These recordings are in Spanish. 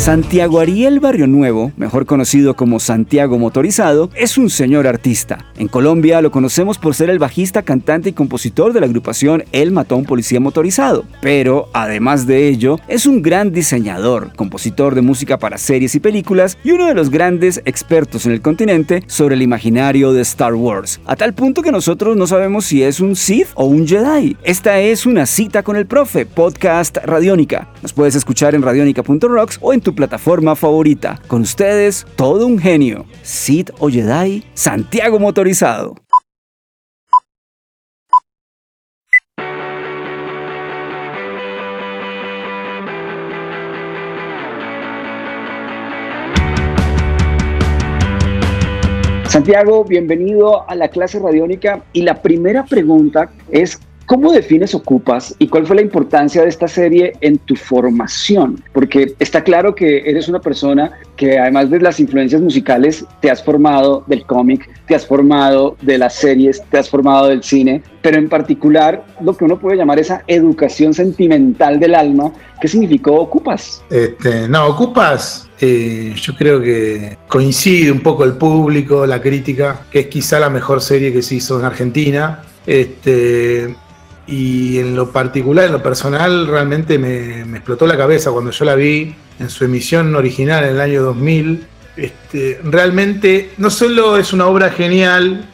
Santiago Ariel Barrio Nuevo, mejor conocido como Santiago Motorizado, es un señor artista. En Colombia lo conocemos por ser el bajista, cantante y compositor de la agrupación El Matón Policía Motorizado. Pero, además de ello, es un gran diseñador, compositor de música para series y películas y uno de los grandes expertos en el continente sobre el imaginario de Star Wars. A tal punto que nosotros no sabemos si es un Sith o un Jedi. Esta es una cita con el profe, podcast Radiónica. Nos puedes escuchar en radionica.rocks o en tu plataforma favorita. Con ustedes, todo un genio. Sid o Jedi, Santiago Motorizado. Santiago, bienvenido a la clase radiónica y la primera pregunta es ¿Cómo defines Ocupas y cuál fue la importancia de esta serie en tu formación? Porque está claro que eres una persona que además de las influencias musicales te has formado del cómic, te has formado de las series, te has formado del cine, pero en particular lo que uno puede llamar esa educación sentimental del alma, ¿qué significó Ocupas? Este, no, Ocupas eh, yo creo que coincide un poco el público, la crítica, que es quizá la mejor serie que se hizo en Argentina. Este, y en lo particular, en lo personal, realmente me, explotó la cabeza cuando yo la vi en su emisión original en el año 2000. Este, realmente no solo es una obra genial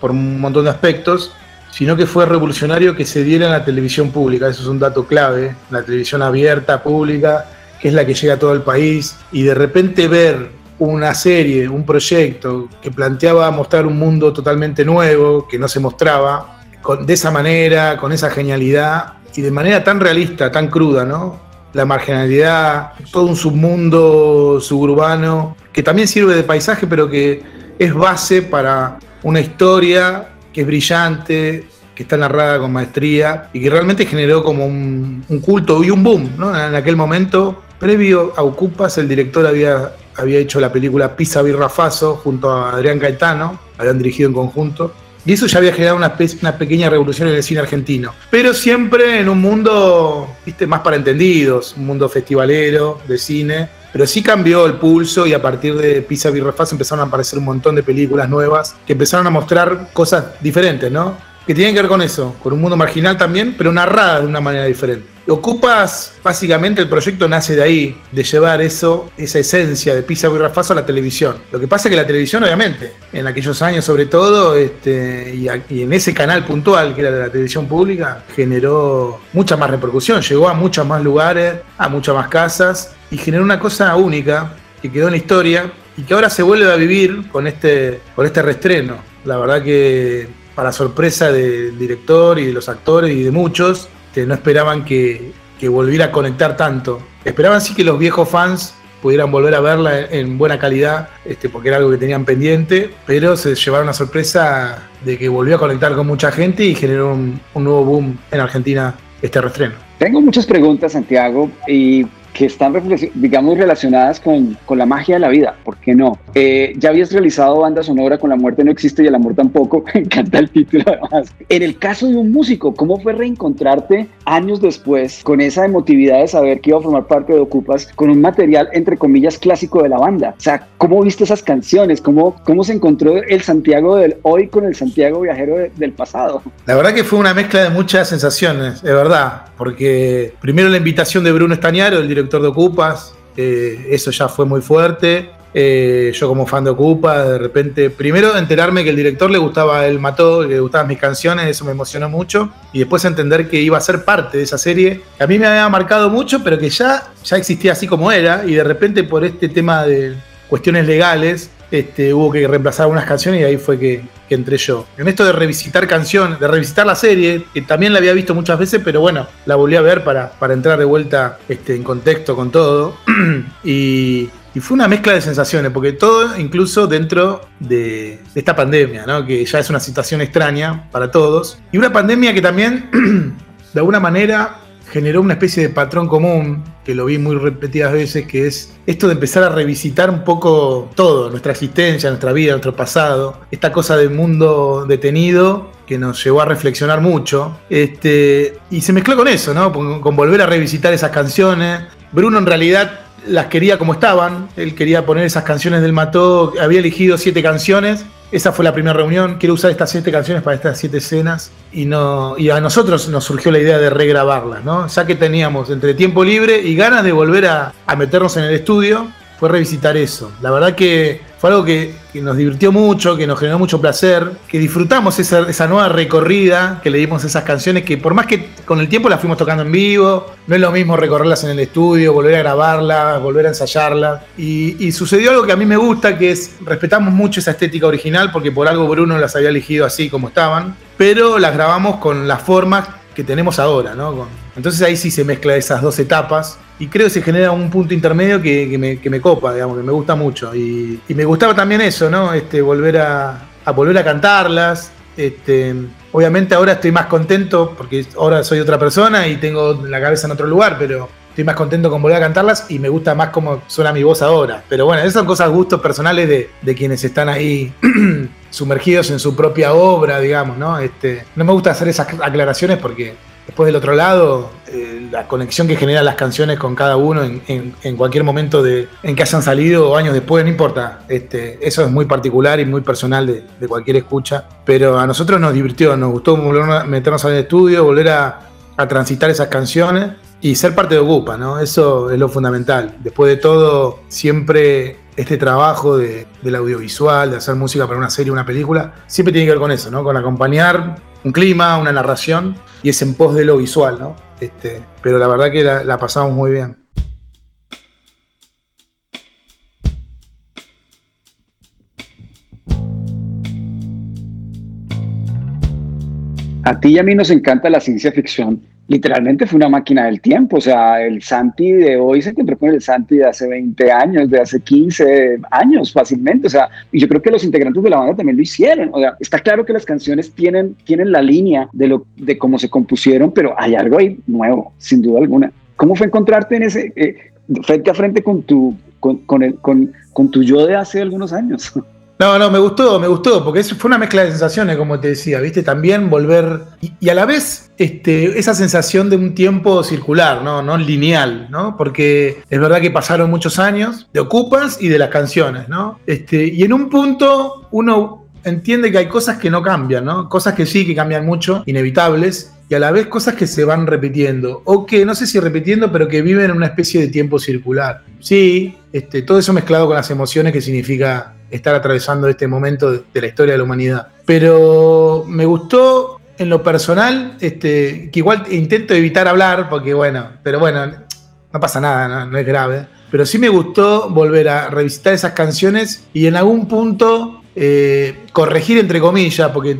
por un montón de aspectos, sino que fue revolucionario que se diera en la televisión pública, eso es un dato clave, la televisión abierta, pública, que es la que llega a todo el país, y de repente ver una serie, un proyecto que planteaba mostrar un mundo totalmente nuevo, que no se mostraba, de esa manera, con esa genialidad y de manera tan realista, tan cruda, ¿no? La marginalidad, todo un submundo suburbano que también sirve de paisaje, pero que es base para una historia que es brillante, que está narrada con maestría y que realmente generó como un, culto y un boom, ¿no? En aquel momento, previo a Ocupas, el director había, había hecho la película Pisa Birrafaso junto a Adrián Caetano, habían dirigido en conjunto, y eso ya había generado una, una, pequeña revolución en el cine argentino. Pero siempre en un mundo, viste, más para entendidos, un mundo festivalero de cine. Pero sí cambió el pulso y a partir de Pisa Birrefaz empezaron a aparecer un montón de películas nuevas que empezaron a mostrar cosas diferentes, ¿no? Que tienen que ver con eso, con un mundo marginal también, pero narrada de una manera diferente. Ocupas, básicamente el proyecto nace de ahí, de llevar eso, esa esencia de Pisa y Rafazo a la televisión. Lo que pasa es que la televisión, obviamente, en aquellos años sobre todo, este, y, en ese canal puntual que era de la televisión pública, generó mucha más repercusión, llegó a muchos más lugares, a muchas más casas, y generó una cosa única que quedó en la historia y que ahora se vuelve a vivir con este, con este reestreno. La verdad que para sorpresa del director y de los actores y de muchos, este, no esperaban que, volviera a conectar tanto. Esperaban sí que los viejos fans pudieran volver a verla en buena calidad, este, porque era algo que tenían pendiente, pero se llevaron la sorpresa de que volvió a conectar con mucha gente y generó un, un nuevo boom en Argentina este restreno. Tengo muchas preguntas, Santiago, y que están, digamos, relacionadas con, con, la magia de la vida, ¿por qué no? Eh, ya habías realizado banda sonora con La muerte no existe y el amor tampoco, me encanta el título además. En el caso de un músico, ¿cómo fue reencontrarte años después con esa emotividad de saber que iba a formar parte de Ocupas con un material, entre comillas, clásico de la banda? O sea, ¿cómo viste esas canciones? ¿Cómo, cómo se encontró el Santiago del hoy con el Santiago viajero del pasado? La verdad que fue una mezcla de muchas sensaciones, de verdad, porque primero la invitación de Bruno Estañaro, el director director de Ocupas, eh, eso ya fue muy fuerte. Eh, yo como fan de Ocupa, de repente, primero enterarme que el director le gustaba El Mató, le gustaban mis canciones, eso me emocionó mucho. Y después entender que iba a ser parte de esa serie, que a mí me había marcado mucho, pero que ya, ya existía así como era. Y de repente por este tema de cuestiones legales, este, hubo que reemplazar algunas canciones y ahí fue que, entré yo. En esto de revisitar canciones, de revisitar la serie, que también la había visto muchas veces, pero bueno, la volví a ver para, para entrar de vuelta este, en contexto con todo. y, fue una mezcla de sensaciones, porque todo incluso dentro de, de, esta pandemia, ¿no? que ya es una situación extraña para todos. Y una pandemia que también, de alguna manera, generó una especie de patrón común, que lo vi muy repetidas veces, que es esto de empezar a revisitar un poco todo, nuestra existencia, nuestra vida, nuestro pasado, esta cosa del mundo detenido que nos llevó a reflexionar mucho. Este, y se mezcló con eso, ¿no? Con, volver a revisitar esas canciones. Bruno en realidad las quería como estaban, él quería poner esas canciones del Mató, había elegido siete canciones esa fue la primera reunión. Quiero usar estas siete canciones para estas siete escenas. Y, no, y a nosotros nos surgió la idea de regrabarlas, ¿no? Ya que teníamos entre tiempo libre y ganas de volver a, a meternos en el estudio, fue revisitar eso. La verdad que fue algo que, nos divirtió mucho, que nos generó mucho placer, que disfrutamos esa, nueva recorrida que le dimos esas canciones, que por más que con el tiempo las fuimos tocando en vivo, no es lo mismo recorrerlas en el estudio, volver a grabarlas, volver a ensayarlas. Y, sucedió algo que a mí me gusta, que es respetamos mucho esa estética original, porque por algo Bruno las había elegido así como estaban, pero las grabamos con las formas que tenemos ahora, ¿no? entonces ahí sí se mezcla esas dos etapas y creo que se genera un punto intermedio que, me, copa, digamos, que me gusta mucho. Y, me gustaba también eso, ¿no? Este, volver a, volver a cantarlas. Este, obviamente ahora estoy más contento porque ahora soy otra persona y tengo la cabeza en otro lugar, pero estoy más contento con volver a cantarlas y me gusta más cómo suena mi voz ahora. Pero bueno, esas son cosas, gustos personales de, de quienes están ahí sumergidos en su propia obra, digamos, ¿no? Este, no me gusta hacer esas aclaraciones porque después del otro lado, eh, la conexión que generan las canciones con cada uno en, cualquier momento de, en que hayan salido o años después, no importa. Este, eso es muy particular y muy personal de, cualquier escucha. Pero a nosotros nos divirtió, nos gustó volver a meternos al estudio, volver a, transitar esas canciones y ser parte de Ocupa, ¿no? Eso es lo fundamental. Después de todo, siempre este trabajo de, del audiovisual, de hacer música para una serie, una película, siempre tiene que ver con eso, ¿no? Con acompañar un clima, una narración, y es en pos de lo visual, ¿no? Este, pero la verdad que la, pasamos muy bien. A ti y a mí nos encanta la ciencia ficción literalmente fue una máquina del tiempo. O sea, el Santi de hoy se encontró con el Santi de hace 20 años, de hace 15 años fácilmente. O sea, y yo creo que los integrantes de la banda también lo hicieron. O sea, está claro que las canciones tienen, tienen la línea de, lo, de cómo se compusieron, pero hay algo ahí nuevo, sin duda alguna. ¿Cómo fue encontrarte en ese, eh, frente a frente con tu, con, con, el, con, con tu yo de hace algunos años? No, no, me gustó, me gustó, porque fue una mezcla de sensaciones, como te decía, ¿viste? También volver. Y, a la vez, este, esa sensación de un tiempo circular, ¿no? No lineal, ¿no? Porque es verdad que pasaron muchos años de Ocupas y de las canciones, ¿no? Este, y en un punto uno entiende que hay cosas que no cambian, ¿no? Cosas que sí, que cambian mucho, inevitables, y a la vez cosas que se van repitiendo, o que no sé si repitiendo, pero que viven en una especie de tiempo circular. Sí, este, todo eso mezclado con las emociones que significa estar atravesando este momento de, la historia de la humanidad. Pero me gustó en lo personal, este, que igual intento evitar hablar, porque bueno, pero bueno, no pasa nada, no, es grave. Pero sí me gustó volver a revisitar esas canciones y en algún punto eh, corregir entre comillas, porque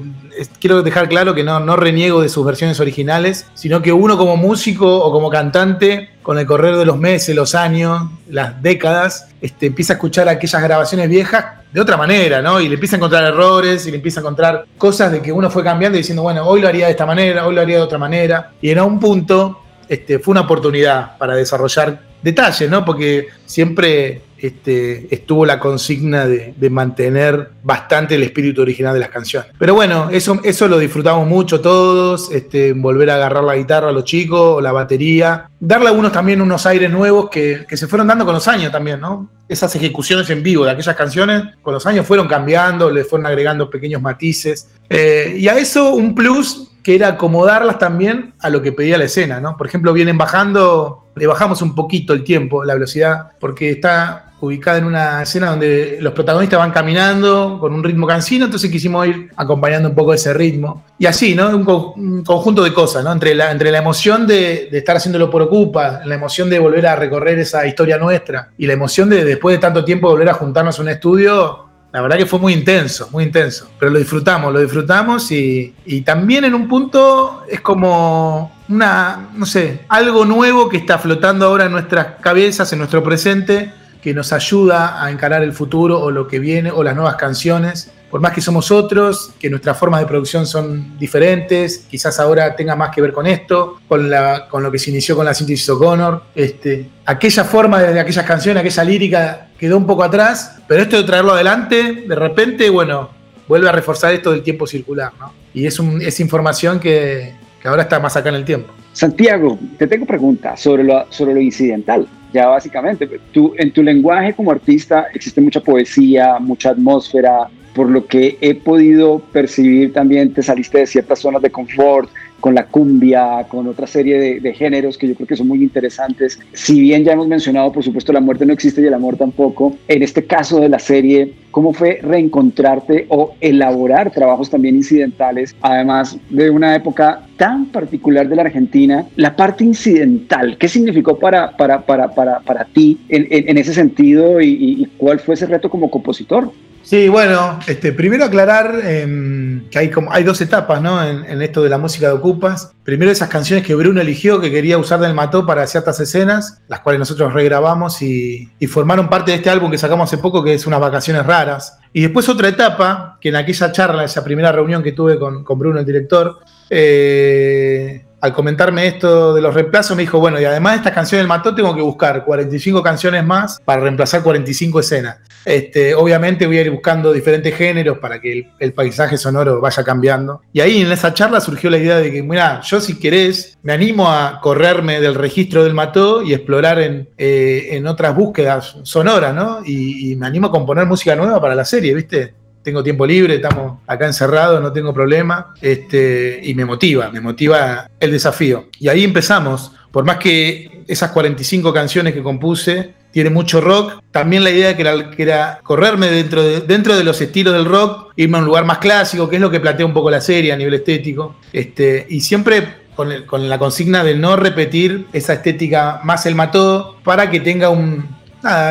quiero dejar claro que no, no reniego de sus versiones originales, sino que uno como músico o como cantante, con el correr de los meses, los años, las décadas, este, empieza a escuchar aquellas grabaciones viejas de otra manera, ¿no? Y le empieza a encontrar errores y le empieza a encontrar cosas de que uno fue cambiando y diciendo, bueno, hoy lo haría de esta manera, hoy lo haría de otra manera. Y en un punto este, fue una oportunidad para desarrollar detalles, ¿no? Porque siempre este, estuvo la consigna de, mantener bastante el espíritu original de las canciones. Pero bueno, eso, eso lo disfrutamos mucho todos, este, volver a agarrar la guitarra a los chicos, la batería, darle a algunos también unos aires nuevos que, se fueron dando con los años también, ¿no? Esas ejecuciones en vivo de aquellas canciones con los años fueron cambiando, le fueron agregando pequeños matices. Eh, y a eso un plus que era acomodarlas también a lo que pedía la escena, ¿no? Por ejemplo, vienen bajando, le bajamos un poquito el tiempo, la velocidad, porque está ubicada en una escena donde los protagonistas van caminando con un ritmo cansino, entonces quisimos ir acompañando un poco ese ritmo. Y así, ¿no? Un, conjunto de cosas, ¿no? Entre la, entre la emoción de, estar haciéndolo por Ocupa, la emoción de volver a recorrer esa historia nuestra y la emoción de después de tanto tiempo volver a juntarnos a un estudio La verdad que fue muy intenso, muy intenso. Pero lo disfrutamos, lo disfrutamos y, y también en un punto es como una, no sé, algo nuevo que está flotando ahora en nuestras cabezas, en nuestro presente, que nos ayuda a encarar el futuro o lo que viene o las nuevas canciones. Por más que somos otros, que nuestras formas de producción son diferentes, quizás ahora tenga más que ver con esto, con, la, con lo que se inició con la síntesis O'Connor. Este, aquella forma de aquellas canciones, aquella lírica quedó un poco atrás, pero esto de traerlo adelante, de repente, bueno, vuelve a reforzar esto del tiempo circular, ¿no? Y es, un, es información que, que ahora está más acá en el tiempo. Santiago, te tengo preguntas sobre lo, sobre lo incidental. Ya básicamente, tú, en tu lenguaje como artista existe mucha poesía, mucha atmósfera, por lo que he podido percibir también te saliste de ciertas zonas de confort, con la cumbia, con otra serie de, géneros que yo creo que son muy interesantes. Si bien ya hemos mencionado, por supuesto, la muerte no existe y el amor tampoco, en este caso de la serie, ¿cómo fue reencontrarte o elaborar trabajos también incidentales, además de una época tan particular de la Argentina? La parte incidental, ¿qué significó para, para, para, para, para ti en, ese sentido y cuál fue ese reto como compositor? Sí, bueno, este, primero aclarar eh, que hay, como, hay dos etapas ¿no? en, esto de la música de Ocupas. Primero esas canciones que Bruno eligió, que quería usar del mató para ciertas escenas, las cuales nosotros regrabamos y, y, formaron parte de este álbum que sacamos hace poco, que es Unas Vacaciones Raras. Y después otra etapa, que en aquella charla, esa primera reunión que tuve con, con Bruno, el director, eh, al comentarme esto de los reemplazos, me dijo, bueno, y además de estas canciones del Mató, tengo que buscar 45 canciones más para reemplazar 45 escenas. Este, obviamente voy a ir buscando diferentes géneros para que el, paisaje sonoro vaya cambiando. Y ahí en esa charla surgió la idea de que, mira, yo si querés, me animo a correrme del registro del Mató y explorar en, eh, en otras búsquedas sonoras, ¿no? Y, y me animo a componer música nueva para la serie, ¿viste? tengo tiempo libre, estamos acá encerrados, no tengo problema, este, y me motiva, me motiva el desafío. Y ahí empezamos, por más que esas 45 canciones que compuse tienen mucho rock, también la idea que era, que era correrme dentro de, dentro de los estilos del rock, irme a un lugar más clásico, que es lo que plantea un poco la serie a nivel estético, este, y siempre con, la consigna de no repetir esa estética más el mató para que tenga un,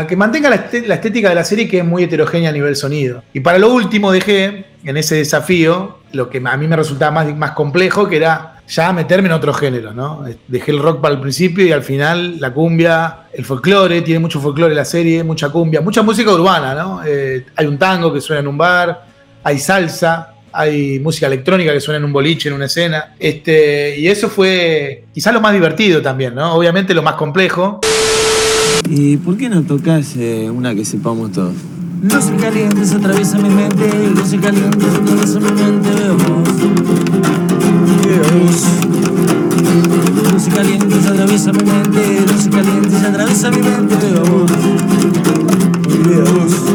que mantenga la, estética de la serie que es muy heterogénea a nivel sonido. Y para lo último dejé en ese desafío lo que a mí me resultaba más, más complejo, que era ya meterme en otro género, ¿no? Dejé el rock para el principio y al final la cumbia, el folclore, tiene mucho folclore la serie, mucha cumbia, mucha música urbana, ¿no? Eh, hay un tango que suena en un bar, hay salsa, hay música electrónica que suena en un boliche, en una escena. Este, y eso fue quizás lo más divertido también, ¿no? Obviamente lo más complejo. ¿Y por qué no tocas eh, una que sepamos todos? No se caliente, se atraviesa mi mente, no se caliente, se atraviesa mi mente, veo No se caliente, se atraviesa mi mente, se caliente, se atraviesa mi mente, veo vos. Veo vos.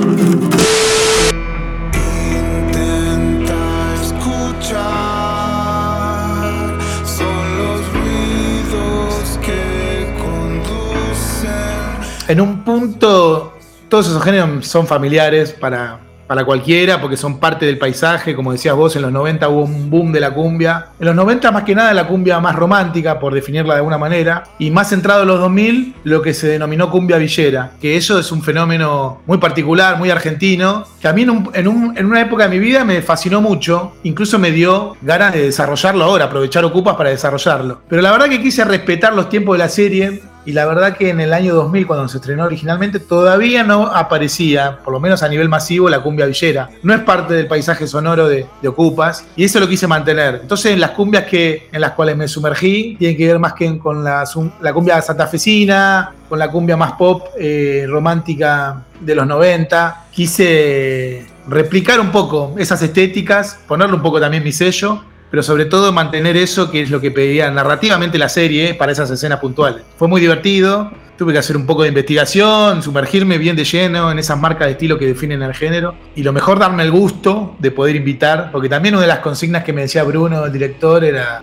en un punto, todos esos géneros son familiares para, para cualquiera, porque son parte del paisaje, como decías vos, en los 90 hubo un boom de la cumbia. En los 90 más que nada la cumbia más romántica, por definirla de alguna manera, y más centrado en los 2000, lo que se denominó cumbia villera, que eso es un fenómeno muy particular, muy argentino, que a mí en, un, en, un, en una época de mi vida me fascinó mucho, incluso me dio ganas de desarrollarlo ahora, aprovechar Ocupas para desarrollarlo. Pero la verdad que quise respetar los tiempos de la serie, y la verdad que en el año 2000, cuando se estrenó originalmente, todavía no aparecía, por lo menos a nivel masivo, la cumbia villera. No es parte del paisaje sonoro de, de Ocupas, y eso lo quise mantener. Entonces, las cumbias que, en las cuales me sumergí tienen que ver más que con la, la cumbia santafesina, con la cumbia más pop, eh, romántica de los 90. Quise replicar un poco esas estéticas, ponerle un poco también mi sello pero sobre todo mantener eso que es lo que pedía narrativamente la serie para esas escenas puntuales. Fue muy divertido, tuve que hacer un poco de investigación, sumergirme bien de lleno en esas marcas de estilo que definen el género y lo mejor darme el gusto de poder invitar, porque también una de las consignas que me decía Bruno, el director, era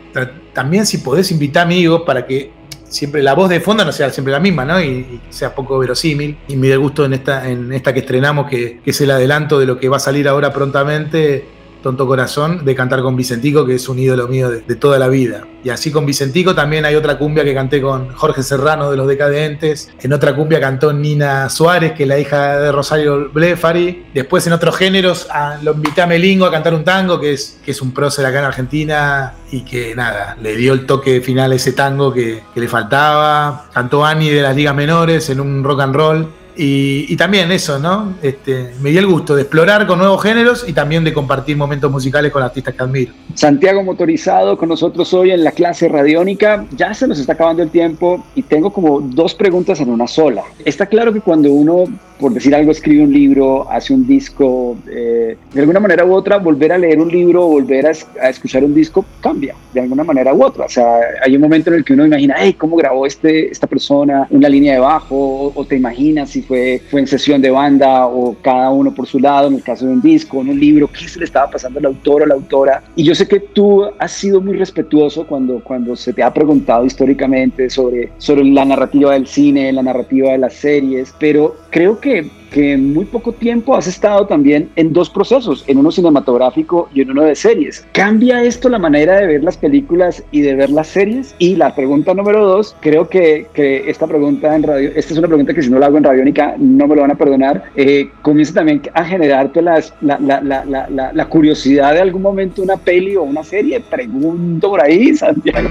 también si podés invitar amigos para que siempre la voz de fondo no sea siempre la misma, ¿no? Y, y sea poco verosímil. Y me da gusto en esta, en esta que estrenamos, que, que es el adelanto de lo que va a salir ahora prontamente, Tonto Corazón, de cantar con Vicentico, que es un ídolo mío de, toda la vida. Y así con Vicentico también hay otra cumbia que canté con Jorge Serrano de Los Decadentes. En otra cumbia cantó Nina Suárez, que es la hija de Rosario Blefari. Después en otros géneros a- lo invité a Melingo a cantar un tango, que es, que es un prócer acá en Argentina y que nada, le dio el toque final a ese tango que, que le faltaba. Cantó Ani de las ligas menores en un rock and roll. Y, y también eso, ¿no? Este, me dio el gusto de explorar con nuevos géneros y también de compartir momentos musicales con artistas que admiro. Santiago Motorizado con nosotros hoy en la clase radiónica. Ya se nos está acabando el tiempo y tengo como dos preguntas en una sola. Está claro que cuando uno, por decir algo, escribe un libro, hace un disco, eh, de alguna manera u otra, volver a leer un libro, volver a, a escuchar un disco, cambia de alguna manera u otra. O sea, hay un momento en el que uno imagina, hey, ¿cómo grabó este, esta persona una línea de bajo? O, o te imaginas si fue, fue en sesión de banda o cada uno por su lado, en el caso de un disco, en un libro, qué se le estaba pasando al autor o la autora. Y yo sé que tú has sido muy respetuoso cuando, cuando se te ha preguntado históricamente sobre, sobre la narrativa del cine, la narrativa de las series, pero creo que, que en muy poco tiempo has estado también en dos procesos, en uno cinematográfico y en uno de series. ¿Cambia esto la manera de ver las películas y de ver las series? Y la pregunta número dos, creo que, que esta pregunta en radio, esta es una pregunta que si no la hago en Radiónica no me lo van a perdonar, eh, comienza también a generarte las, la, la, la, la, la, la curiosidad de algún momento una peli o una serie. Pregunto por ahí, Santiago.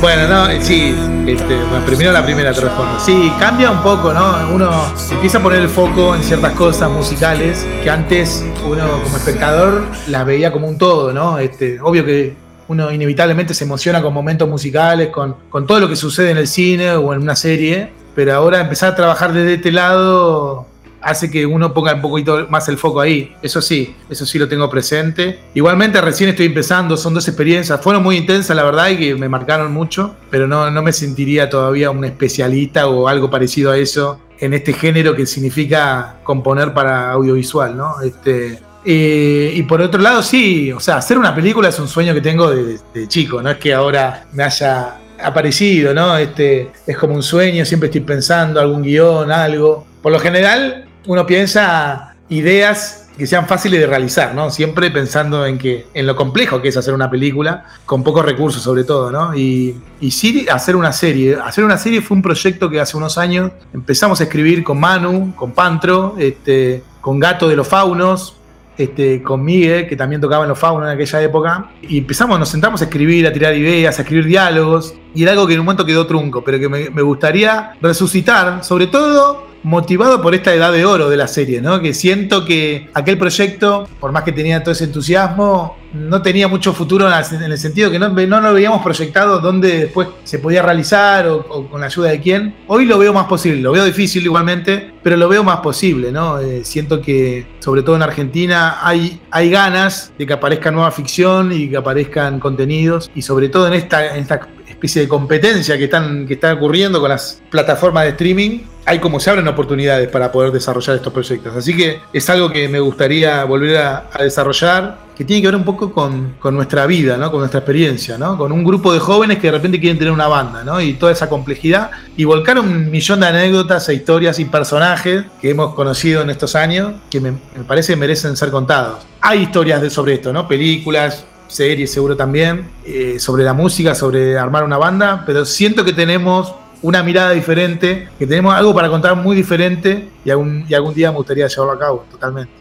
Bueno, no, sí, este, primero la primera respondo. Sí, cambia un poco, ¿no? Uno empieza a poner el foco en ciertas cosas musicales que antes uno como espectador las veía como un todo, ¿no? Este, obvio que uno inevitablemente se emociona con momentos musicales, con, con todo lo que sucede en el cine o en una serie, pero ahora empezar a trabajar desde este lado hace que uno ponga un poquito más el foco ahí. Eso sí, eso sí lo tengo presente. Igualmente recién estoy empezando, son dos experiencias, fueron muy intensas la verdad y que me marcaron mucho, pero no, no me sentiría todavía un especialista o algo parecido a eso en este género que significa componer para audiovisual, ¿no? Este, eh, y por otro lado, sí, o sea, hacer una película es un sueño que tengo de, chico, no es que ahora me haya aparecido, ¿no? Este, es como un sueño, siempre estoy pensando algún guion, algo. Por lo general, uno piensa ideas que sean fáciles de realizar, ¿no? Siempre pensando en que en lo complejo que es hacer una película, con pocos recursos sobre todo, ¿no? Y, sí hacer una serie. Hacer una serie fue un proyecto que hace unos años empezamos a escribir con Manu, con Pantro, este, con Gato de los Faunos, este, con Miguel, que también tocaba en los faunos en aquella época, y empezamos, nos sentamos a escribir, a tirar ideas, a escribir diálogos, y era algo que en un momento quedó trunco, pero que me, me gustaría resucitar, sobre todo motivado por esta edad de oro de la serie, ¿no? Que siento que aquel proyecto, por más que tenía todo ese entusiasmo, no tenía mucho futuro en el sentido que no, no lo veíamos proyectado dónde después se podía realizar o, con la ayuda de quién. Hoy lo veo más posible, lo veo difícil igualmente, pero lo veo más posible, ¿no? Eh, siento que, sobre todo en Argentina, hay, hay ganas de que aparezca nueva ficción y que aparezcan contenidos, y sobre todo en esta, en esta especie de competencia que están, que ocurriendo con las plataformas de streaming, hay como se abren oportunidades para poder desarrollar estos proyectos. Así que es algo que me gustaría volver a, a desarrollar, que tiene que ver un poco con, con, nuestra vida, ¿no? con nuestra experiencia, ¿no? con un grupo de jóvenes que de repente quieren tener una banda, ¿no? y toda esa complejidad, y volcar un millón de anécdotas e historias y personajes que hemos conocido en estos años, que me, me parece merecen ser contados. Hay historias de, sobre esto, ¿no? películas, series seguro también, eh, sobre la música, sobre armar una banda, pero siento que tenemos una mirada diferente, que tenemos algo para contar muy diferente y algún, día me gustaría llevarlo a cabo, totalmente.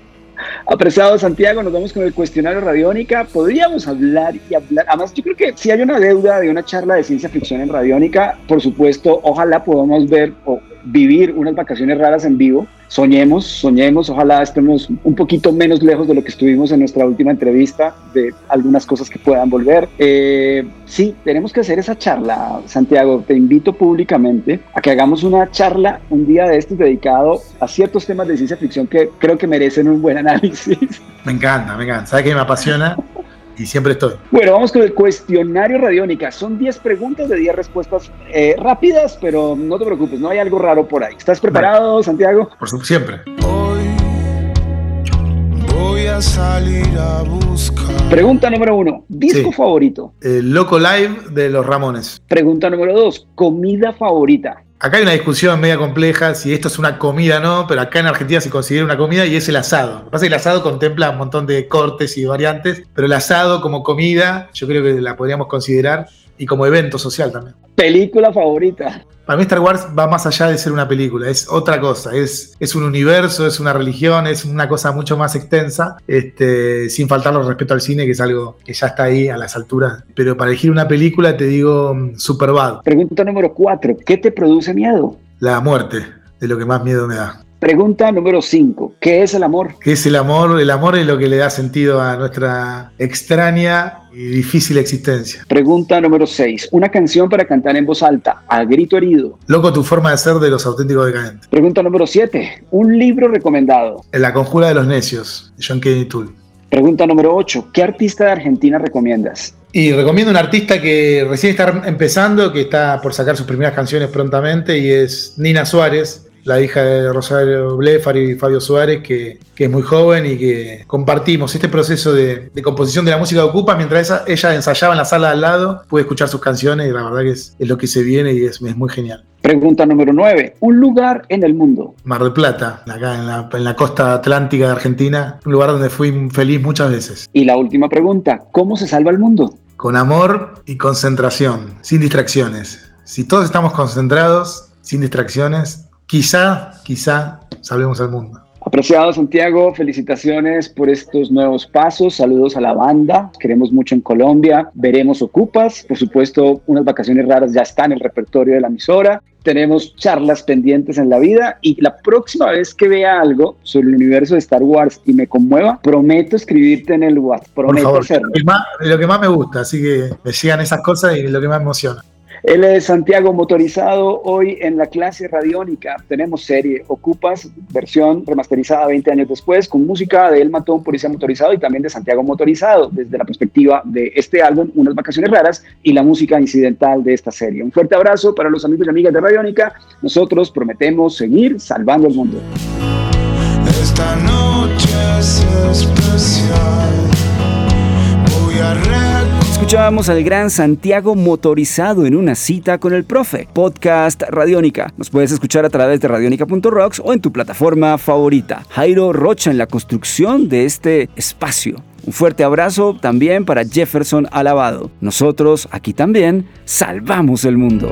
Apreciado Santiago, nos vamos con el cuestionario Radiónica. Podríamos hablar y hablar. Además, yo creo que si hay una deuda de una charla de ciencia ficción en Radiónica, por supuesto, ojalá podamos ver o vivir unas vacaciones raras en vivo. Soñemos, soñemos, ojalá estemos un poquito menos lejos de lo que estuvimos en nuestra última entrevista, de algunas cosas que puedan volver. Eh, sí, tenemos que hacer esa charla, Santiago. Te invito públicamente a que hagamos una charla un día de estos dedicado a ciertos temas de ciencia ficción que creo que merecen un buen análisis. Me encanta, me encanta. ¿Sabes que me apasiona? y siempre estoy. Bueno, vamos con el cuestionario radiónica. Son 10 preguntas de 10 respuestas eh, rápidas, pero no te preocupes, no hay algo raro por ahí. ¿Estás preparado, vale. Santiago? Por supuesto, siempre. Hoy voy a salir a buscar. Pregunta número uno, disco sí. favorito. El Loco Live de los Ramones. Pregunta número dos, comida favorita. Acá hay una discusión media compleja si esto es una comida o no, pero acá en Argentina se considera una comida y es el asado. Lo que pasa es que el asado contempla un montón de cortes y variantes, pero el asado como comida yo creo que la podríamos considerar y como evento social también. Película favorita. Para mí Star Wars va más allá de ser una película, es otra cosa, es, es un universo, es una religión, es una cosa mucho más extensa, este, sin faltar el respeto al cine, que es algo que ya está ahí a las alturas. Pero para elegir una película te digo mm, Superbad, Pregunta número cuatro. ¿Qué te produce miedo? la muerte, de lo que más miedo me da. Pregunta número cinco. ¿Qué es el amor? ¿Qué es el amor? El amor es lo que le da sentido a nuestra extraña y difícil existencia. Pregunta número seis. Una canción para cantar en voz alta, a grito herido. Loco tu forma de ser de los auténticos decadentes. Pregunta número siete. Un libro recomendado. La conjura de los necios, de John Kennedy Toole. Pregunta número ocho. ¿Qué artista de Argentina recomiendas? Y recomiendo un artista que recién está empezando, que está por sacar sus primeras canciones prontamente, y es Nina Suárez, la hija de Rosario Blefar y Fabio Suárez, que, que es muy joven y que compartimos este proceso de, de composición de la música de Ocupa. Mientras esa- ella ensayaba en la sala de al lado, pude escuchar sus canciones y la verdad que es, es lo que se viene y es, es muy genial. Pregunta número nueve. Un lugar en el mundo. Mar del Plata, acá en la, en la costa atlántica de Argentina, un lugar donde fui feliz muchas veces. Y la última pregunta. ¿Cómo se salva el mundo? Con amor y concentración, sin distracciones. Si todos estamos concentrados, sin distracciones, quizá, quizá salvemos al mundo. Apreciado Santiago, felicitaciones por estos nuevos pasos. Saludos a la banda. Queremos mucho en Colombia. Veremos Ocupas. Por supuesto, unas vacaciones raras ya están en el repertorio de la emisora. Tenemos charlas pendientes en la vida y la próxima vez que vea algo sobre el universo de Star Wars y me conmueva, prometo escribirte en el WhatsApp. Por Prometo favor, hacerlo. lo que, más, lo que más me gusta, así que me sigan esas cosas y lo que más me emociona. Él es Santiago Motorizado. Hoy en la clase radiónica tenemos serie Ocupas, versión remasterizada 20 años después, con música de El Matón Policía Motorizado y también de Santiago Motorizado, desde la perspectiva de este álbum, Unas Vacaciones Raras, y la música incidental de esta serie. Un fuerte abrazo para los amigos y amigas de Radiónica. Nosotros prometemos seguir salvando el mundo. Esta noche es especial. Voy a. Escuchábamos al gran Santiago motorizado en una cita con el profe. Podcast Radiónica. Nos puedes escuchar a través de radionica.rocks o en tu plataforma favorita. Jairo Rocha en la construcción de este espacio. Un fuerte abrazo también para Jefferson Alabado. Nosotros aquí también salvamos el mundo.